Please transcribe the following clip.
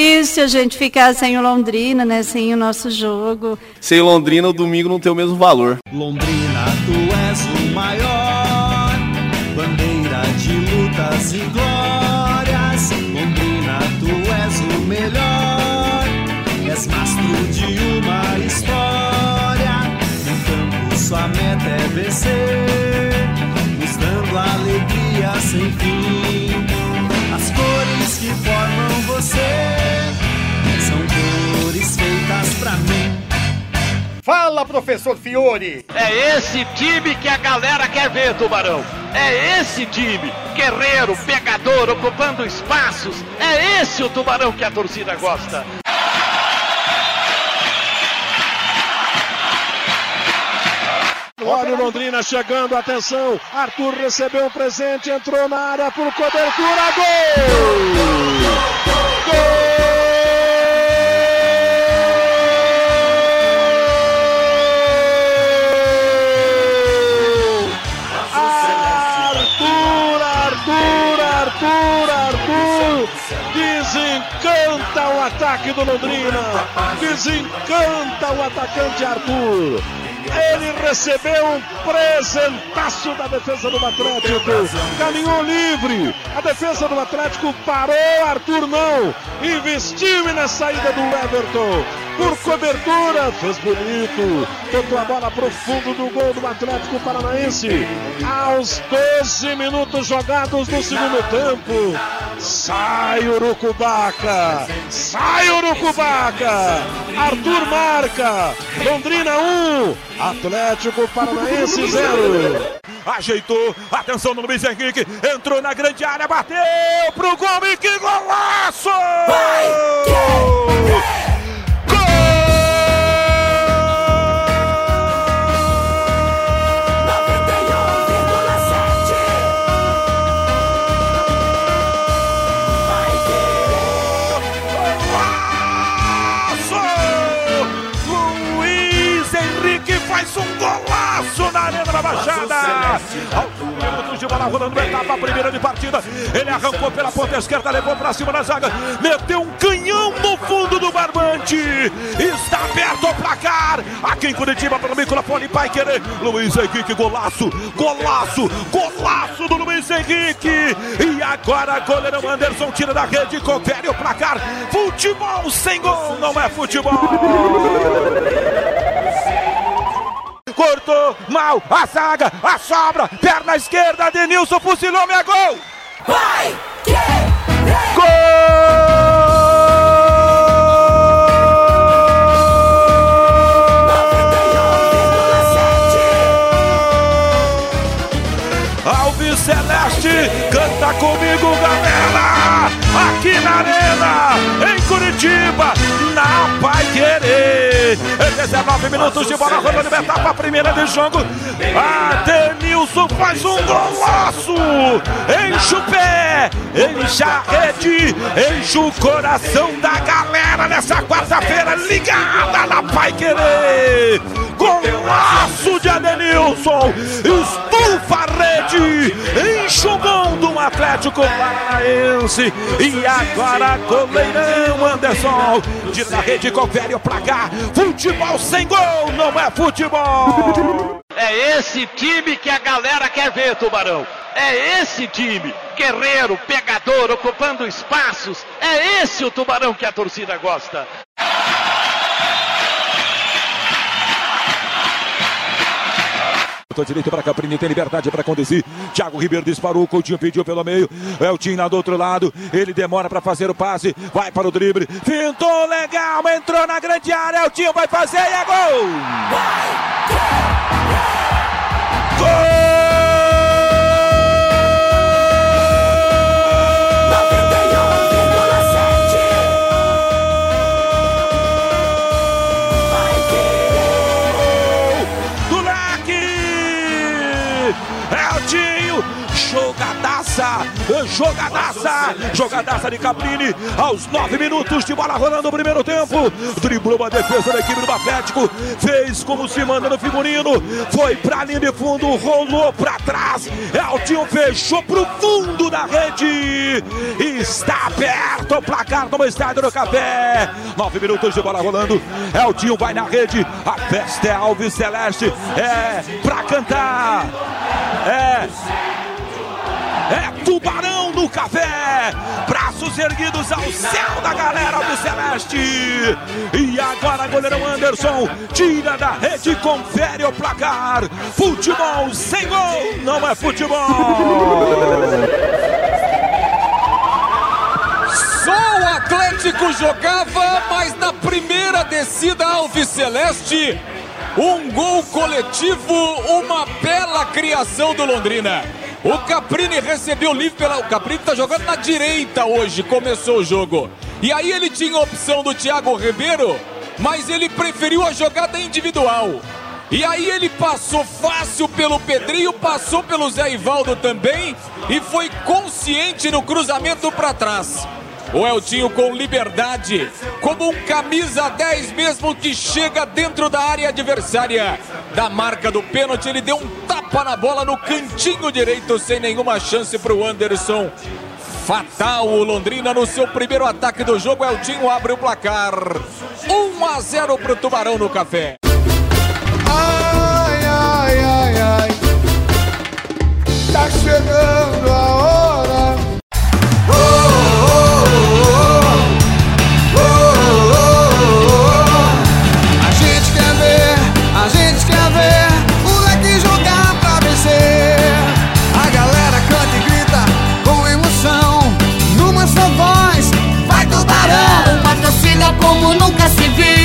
difícil a gente ficar sem o Londrina, né? Sem o nosso jogo. Sem Londrina, o domingo não tem o mesmo valor. Londrina, tu és o maior, bandeira de lutas e glórias. Londrina, tu és o melhor, és mastro de uma história. No campo, sua meta é vencer, professor Fiore! É esse time que a galera quer ver, Tubarão. É esse time, guerreiro, pegador, ocupando espaços. É esse o Tubarão que a torcida gosta. Olha o Londrina chegando, atenção. Arthur recebeu um presente, entrou na área por cobertura. Gol! Gol! Desencanta o ataque do Londrina! Desencanta o atacante Arthur! Ele recebeu um presentaço da defesa do Atlético. Caminhou livre. A defesa do Atlético parou. Arthur não. Investiu na saída do Everton. Por cobertura, fez bonito. Tocou a bola para o fundo do gol do Atlético Paranaense. Aos 12 minutos jogados no segundo tempo. Sai Urucubaca. Sai Urucubaca. Arthur marca. Londrina 1. Atlético Paranaense 0. Ajeitou, atenção no Luiz Henrique, entrou na grande área, bateu pro gol e que golaço! Luiz da Baixada. Aos minutos de bola rolando na etapa primeira de partida. Ele arrancou pela ponta esquerda, levou para cima da zaga, meteu um canhão no fundo do barbante. Está aberto o placar. Aqui em Curitiba, pelo microfone, vai querer. Luiz Henrique, golaço, golaço, golaço do Luiz Henrique. E agora, goleirão Anderson tira da rede, confere o placar. Futebol sem gol, não é futebol. Cortou mal a zaga, a sobra, perna esquerda, Denilson fuzilou, é gol! Vai! Gol! Alves Celeste, canta comigo, galera! Aqui na Arena, em Curitiba, na Pai Querer. 19 minutos de bola rolando etapa primeira de jogo. A Denilson faz um golaço. Enche o pé, enche a rede, enche o coração da galera nessa quarta-feira ligada na Pai Querer. Golaço de Adenilson, estufa a rede, enche o do Atlético Paranaense. E agora goleirão Anderson, tira da rede, confere o placar. Futebol sem gol não é futebol. É esse time que a galera quer ver, Tubarão. É esse time, guerreiro, pegador, ocupando espaços. É esse o Tubarão que a torcida gosta. Botou direito para Caprini, tem liberdade para conduzir. Thiago Ribeiro disparou, Coutinho pediu pelo meio. O Tim lá do outro lado. Ele demora para fazer o passe. Vai para o drible. Fintou legal, entrou na grande área. O Tim vai fazer e é gol! leque! É o Tinho, jogadaça! jogadaça, jogadaça de Caprini, aos nove minutos de bola rolando no primeiro tempo, driblou uma defesa da equipe do Atlético, fez como se manda no figurino, foi pra linha de fundo, rolou pra trás, Eltinho fechou pro fundo da rede, está aberto o placar no estádio do Café, nove minutos de bola rolando, Eltinho vai na rede, a festa é Alves Celeste, é pra cantar, é é Tubarão no Café. Braços erguidos ao céu da galera do Celeste. E agora goleirão Anderson tira da rede, confere o placar. Futebol sem gol não é futebol. O Atlético jogava, mas na primeira descida Alves Celeste, um gol coletivo, uma bela criação do Londrina. O Caprini recebeu livre pela. O Caprini tá jogando na direita hoje, começou o jogo. E aí ele tinha a opção do Thiago Ribeiro, mas ele preferiu a jogada individual. E aí ele passou fácil pelo Pedrinho, passou pelo Zé Ivaldo também e foi consciente no cruzamento para trás. O Eltinho com liberdade, como um camisa 10 mesmo que chega dentro da área adversária. Da marca do pênalti, ele deu um tapa na bola no cantinho direito, sem nenhuma chance para o Anderson. Fatal o Londrina no seu primeiro ataque do jogo. Eltinho abre o placar. 1 a 0 para o Tubarão no café. Ai, ai, ai, ai. Tá chegando a hora. como nunca se viu.